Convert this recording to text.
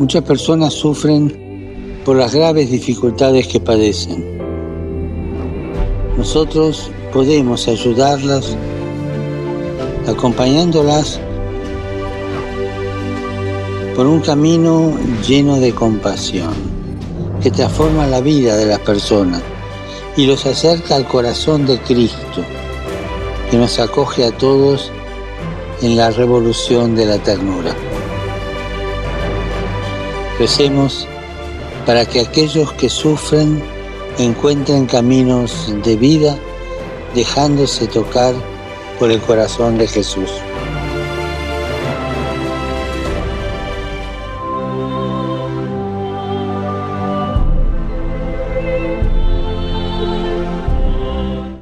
Muchas personas sufren por las graves dificultades que padecen. Nosotros podemos ayudarlas acompañándolas por un camino lleno de compasión que transforma la vida de las personas y los acerca al corazón de Cristo, que nos acoge a todos en la revolución de la ternura. Recemos para que aquellos que sufren encuentren caminos de vida dejándose tocar por el corazón de Jesús.